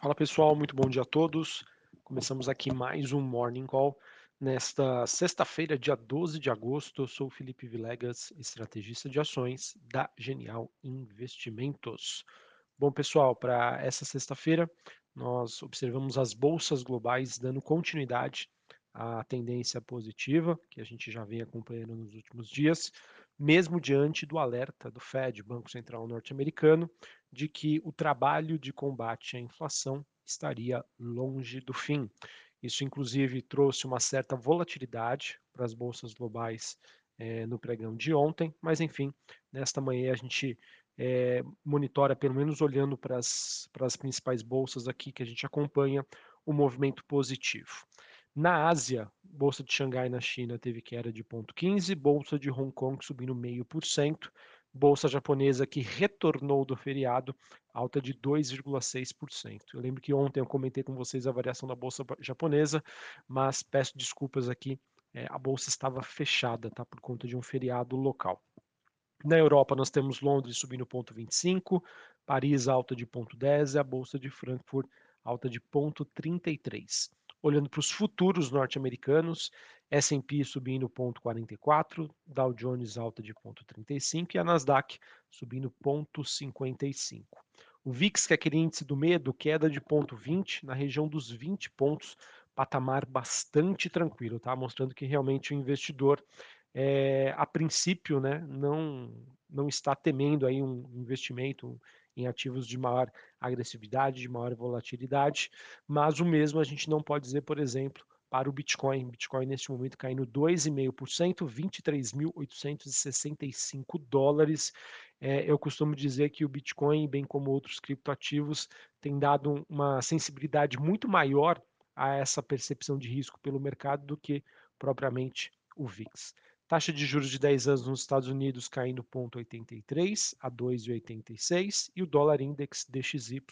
Fala pessoal, muito bom dia a todos. Começamos aqui mais um Morning Call nesta sexta-feira, dia 12 de agosto. Eu sou o Felipe Vilegas, estrategista de ações da Genial Investimentos. Bom pessoal, para essa sexta-feira nós observamos as bolsas globais dando continuidade à tendência positiva que a gente já vem acompanhando nos últimos dias mesmo diante do alerta do Fed, Banco Central Norte-Americano, de que o trabalho de combate à inflação estaria longe do fim. Isso, inclusive, trouxe uma certa volatilidade para as bolsas globais é, no pregão de ontem, mas, enfim, nesta manhã a gente é, monitora, pelo menos olhando para as, principais bolsas aqui que a gente acompanha, o movimento positivo. Na Ásia, bolsa de Xangai na China teve queda de 0,15, bolsa de Hong Kong subindo 0,5%, bolsa japonesa que retornou do feriado, alta de 2,6%. Eu lembro que ontem eu comentei com vocês a variação da bolsa japonesa, mas peço desculpas aqui, é, a bolsa estava fechada, tá, por conta de um feriado local. Na Europa nós temos Londres subindo 0,25, Paris alta de 0,10 e a bolsa de Frankfurt alta de 0,33. Olhando para os futuros norte-americanos, S&P subindo 0,44, Dow Jones alta de 0,35 e a Nasdaq subindo 0,55. O VIX, que é aquele índice do medo, queda de 0,20 na região dos 20 pontos, patamar bastante tranquilo, tá? Mostrando que realmente o investidor, é, a princípio, né, não, não está temendo aí um investimento, em ativos de maior agressividade, de maior volatilidade, mas o mesmo a gente não pode dizer, por exemplo, para o Bitcoin. Bitcoin neste momento caindo 2,5%, 23.865 dólares. É, eu costumo dizer que o Bitcoin, bem como outros criptoativos, tem dado uma sensibilidade muito maior a essa percepção de risco pelo mercado do que propriamente o VIX. Taxa de juros de 10 anos nos Estados Unidos caindo 0,83 a 2,86 e o dólar index DXY,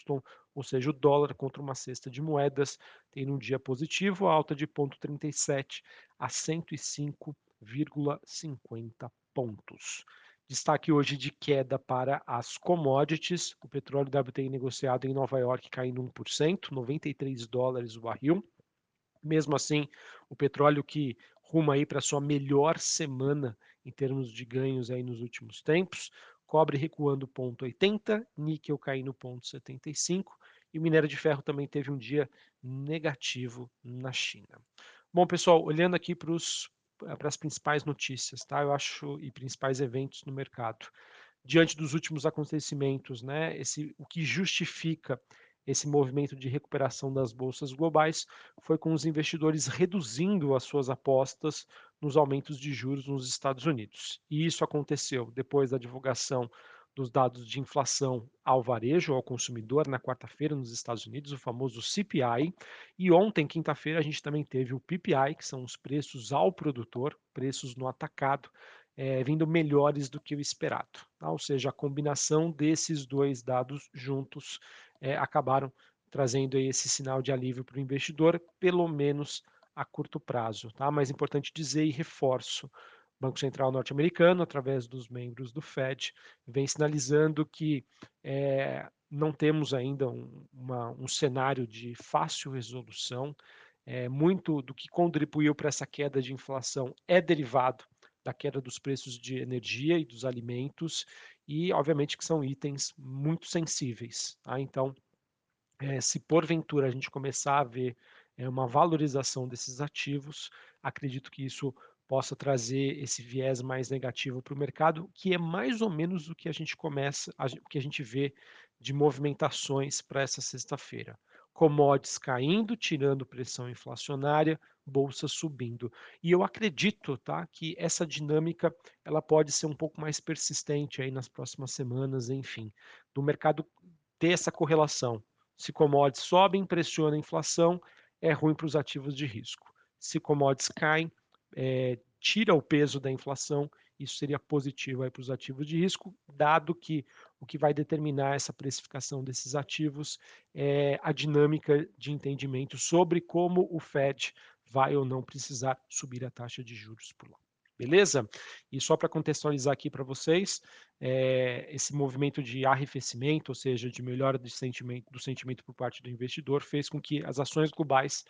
ou seja, o dólar contra uma cesta de moedas, tem um dia positivo, alta de 0,37 a 105,50 pontos. Destaque hoje de queda para as commodities. O petróleo WTI negociado em Nova York caindo 1%, 93 dólares o barril. Mesmo assim, o petróleo que rumo aí para sua melhor semana em termos de ganhos aí nos últimos tempos. Cobre recuando 0,80, níquel caindo 0,75 e o minério de ferro também teve um dia negativo na China. Bom, pessoal, olhando aqui para as principais notícias, tá? Eu acho e principais eventos no mercado. Diante dos últimos acontecimentos, né? Esse o que justifica esse movimento de recuperação das bolsas globais foi com os investidores reduzindo as suas apostas nos aumentos de juros nos Estados Unidos. E isso aconteceu depois da divulgação dos dados de inflação ao varejo, ao consumidor, na quarta-feira nos Estados Unidos, o famoso CPI. E ontem, quinta-feira, a gente também teve o PPI, que são os preços ao produtor, preços no atacado, é, vindo melhores do que o esperado. Tá? Ou seja, a combinação desses dois dados juntos é, acabaram trazendo esse sinal de alívio para o investidor, pelo menos a curto prazo. Tá? Mas é importante dizer e reforço, o Banco Central norte-americano, através dos membros do Fed, vem sinalizando que é, não temos ainda um, uma, um cenário de fácil resolução. É, muito do que contribuiu para essa queda de inflação é derivado da queda dos preços de energia e dos alimentos, e obviamente que são itens muito sensíveis. Tá? Então, é, se porventura a gente começar a ver é, uma valorização desses ativos, acredito que isso possa trazer esse viés mais negativo para o mercado, que é mais ou menos o que a gente começa, o que a gente vê de movimentações para essa sexta-feira commodities caindo, tirando pressão inflacionária, bolsa subindo. E eu acredito, tá, que essa dinâmica ela pode ser um pouco mais persistente aí nas próximas semanas, enfim, do mercado ter essa correlação. Se commodities sobem, pressiona a inflação, é ruim para os ativos de risco. Se commodities caem, é, tira o peso da inflação isso seria positivo para os ativos de risco, dado que o que vai determinar essa precificação desses ativos é a dinâmica de entendimento sobre como o Fed vai ou não precisar subir a taxa de juros por lá. Beleza? E só para contextualizar aqui para vocês, é, esse movimento de arrefecimento, ou seja, de melhora do sentimento, do sentimento por parte do investidor, fez com que as ações globais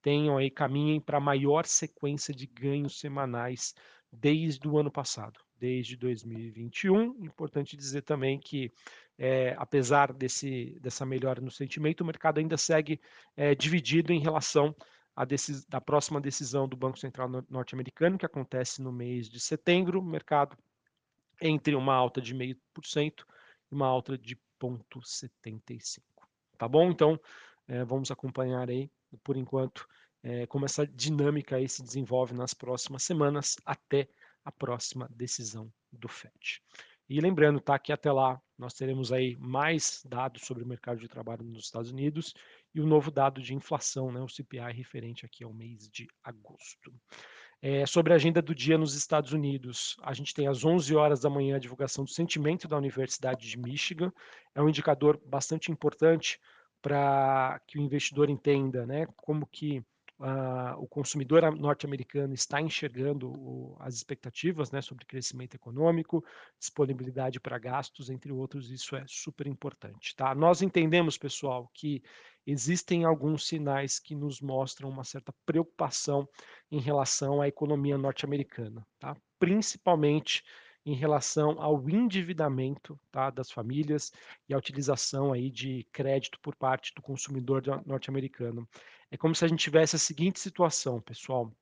tenham aí caminhem para a maior sequência de ganhos semanais desde o ano passado, desde 2021. Importante dizer também que, é, apesar desse, dessa melhora no sentimento, o mercado ainda segue é, dividido em relação decis, da próxima decisão do Banco Central norte-americano, que acontece no mês de setembro, mercado entre uma alta de 0,5% e uma alta de 0,75%. Tá bom? Então, é, vamos acompanhar aí, por enquanto, é, como essa dinâmica aí se desenvolve nas próximas semanas até a próxima decisão do FED. E lembrando, tá, que até lá nós teremos aí mais dados sobre o mercado de trabalho nos Estados Unidos e o novo dado de inflação, né, o CPI referente aqui ao mês de agosto. É, sobre a agenda do dia nos Estados Unidos, a gente tem às 11 horas da manhã a divulgação do sentimento da Universidade de Michigan. É um indicador bastante importante para que o investidor entenda né, como que uh, o consumidor norte-americano está enxergando o, as expectativas né, sobre crescimento econômico, disponibilidade para gastos, entre outros, isso é super importante. Tá? Nós entendemos, pessoal, que existem alguns sinais que nos mostram uma certa preocupação em relação à economia norte-americana, tá? principalmente em relação ao endividamento tá, das famílias e a utilização aí de crédito por parte do consumidor norte-americano. É como se a gente tivesse a seguinte situação, pessoal.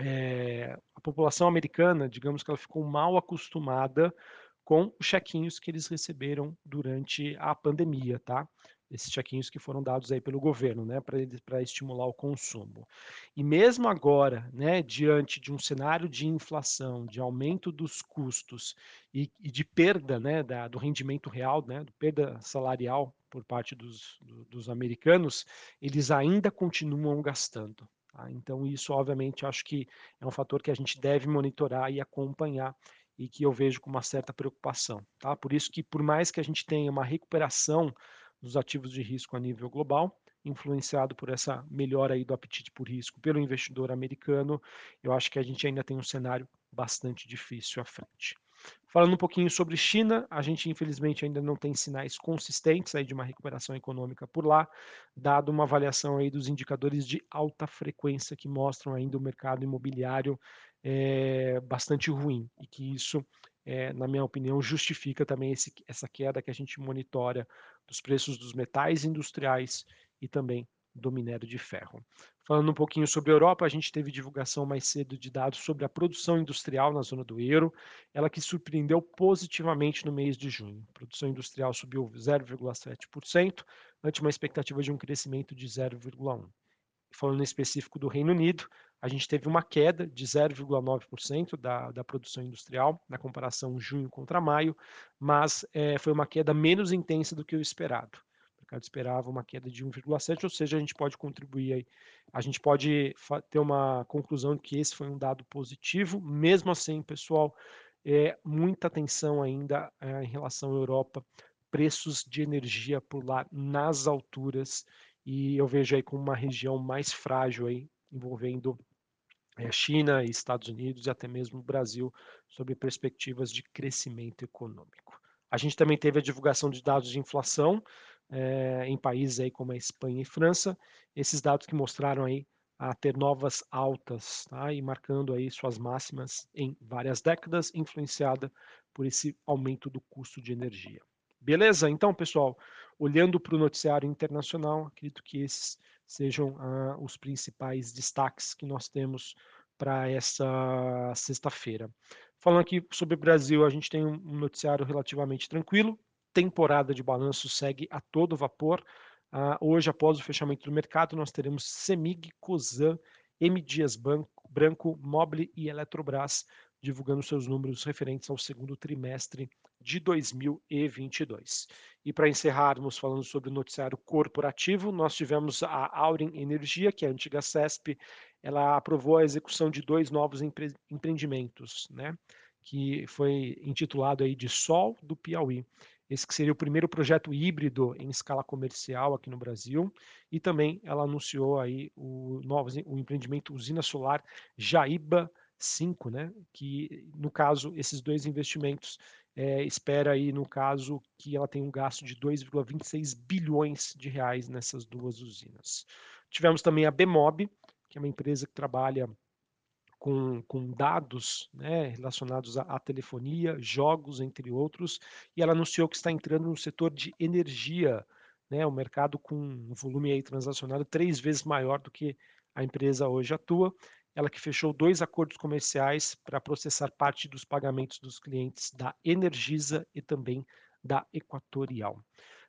É, a população americana, digamos que ela ficou mal acostumada com os chequinhos que eles receberam durante a pandemia, tá? Esses chequinhos que foram dados aí pelo governo, né, para estimular o consumo. E mesmo agora, né, diante de um cenário de inflação, de aumento dos custos e, e de perda, né, da, do rendimento real, né, do perda salarial por parte dos, do, dos americanos, eles ainda continuam gastando. Tá? Então isso, obviamente, acho que é um fator que a gente deve monitorar e acompanhar e que eu vejo com uma certa preocupação, tá? Por isso que por mais que a gente tenha uma recuperação dos ativos de risco a nível global, influenciado por essa melhora aí do apetite por risco pelo investidor americano, eu acho que a gente ainda tem um cenário bastante difícil à frente. Falando um pouquinho sobre China, a gente infelizmente ainda não tem sinais consistentes aí de uma recuperação econômica por lá, dado uma avaliação aí dos indicadores de alta frequência que mostram ainda o mercado imobiliário é, bastante ruim e que isso é, na minha opinião, justifica também esse, essa queda que a gente monitora dos preços dos metais industriais e também do minério de ferro. Falando um pouquinho sobre a Europa, a gente teve divulgação mais cedo de dados sobre a produção industrial na zona do euro, ela que surpreendeu positivamente no mês de junho. A produção industrial subiu 0,7%, ante uma expectativa de um crescimento de 0,1%. Falando em específico do Reino Unido, a gente teve uma queda de 0,9% da, da produção industrial na comparação junho contra maio, mas é, foi uma queda menos intensa do que o esperado. O mercado esperava uma queda de 1,7, ou seja, a gente pode contribuir aí, a gente pode ter uma conclusão de que esse foi um dado positivo. Mesmo assim, pessoal, é, muita atenção ainda é, em relação à Europa, preços de energia por lá nas alturas, e eu vejo aí como uma região mais frágil aí, envolvendo é, China Estados Unidos e até mesmo o Brasil sobre perspectivas de crescimento econômico. A gente também teve a divulgação de dados de inflação é, em países aí como a Espanha e França, esses dados que mostraram aí a ter novas altas tá? e marcando aí suas máximas em várias décadas, influenciada por esse aumento do custo de energia. Beleza? Então, pessoal, olhando para o noticiário internacional, acredito que esses sejam ah, os principais destaques que nós temos para essa sexta-feira. Falando aqui sobre o Brasil, a gente tem um noticiário relativamente tranquilo. Temporada de balanço segue a todo vapor. Uh, hoje, após o fechamento do mercado, nós teremos Semig, Cosan, M. Dias Banco, Branco, Mobile e Eletrobras divulgando seus números referentes ao segundo trimestre de 2022. E para encerrarmos falando sobre o noticiário corporativo, nós tivemos a Aurin Energia, que é a antiga CESP, ela aprovou a execução de dois novos empre empreendimentos, né? que foi intitulado aí de Sol do Piauí. Esse que seria o primeiro projeto híbrido em escala comercial aqui no Brasil. E também ela anunciou aí o novo o empreendimento Usina Solar Jaíba 5, né? Que no caso esses dois investimentos é, espera aí no caso que ela tem um gasto de 2,26 bilhões de reais nessas duas usinas. Tivemos também a Bemob, que é uma empresa que trabalha com, com dados né, relacionados à, à, telefonia, jogos, entre outros, e ela anunciou que está entrando no setor de energia, né, um mercado com um volume aí transacionado três vezes maior do que a empresa hoje atua. Ela que fechou dois acordos comerciais para processar parte dos pagamentos dos clientes da Energisa e também da Equatorial.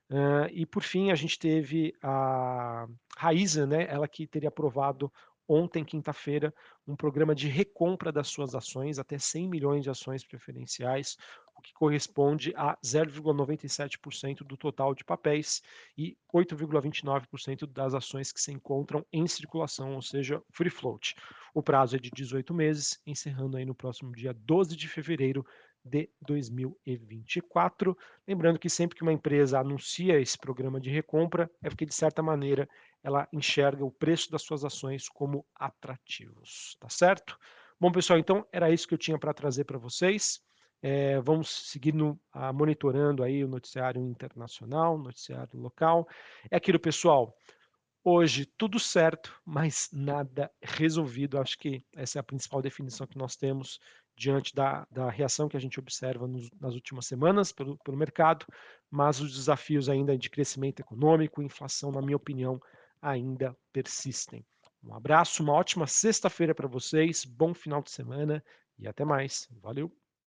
Uh, e por fim, a gente teve a Raíza, né, ela que teria aprovado ontem, quinta-feira, um programa de recompra das suas ações, até 100 milhões de ações preferenciais, que corresponde a 0,97% do total de papéis e 8,29% das ações que se encontram em circulação, ou seja, free float. O prazo é de 18 meses, encerrando aí no próximo dia 12 de fevereiro de 2024. Lembrando que sempre que uma empresa anuncia esse programa de recompra, é porque, de certa maneira, ela enxerga o preço das suas ações como atrativos, tá certo? Bom, pessoal, então era isso que eu tinha para trazer para vocês. É, vamos seguir no, monitorando aí o noticiário internacional, noticiário local. É aquilo, pessoal. Hoje tudo certo, mas nada resolvido. Acho que essa é a principal definição que nós temos diante da, da reação que a gente observa nos, nas últimas semanas pelo, pelo mercado, mas os desafios ainda de crescimento econômico inflação, na minha opinião, ainda persistem. Um abraço, uma ótima sexta-feira para vocês, bom final de semana e até mais. Valeu!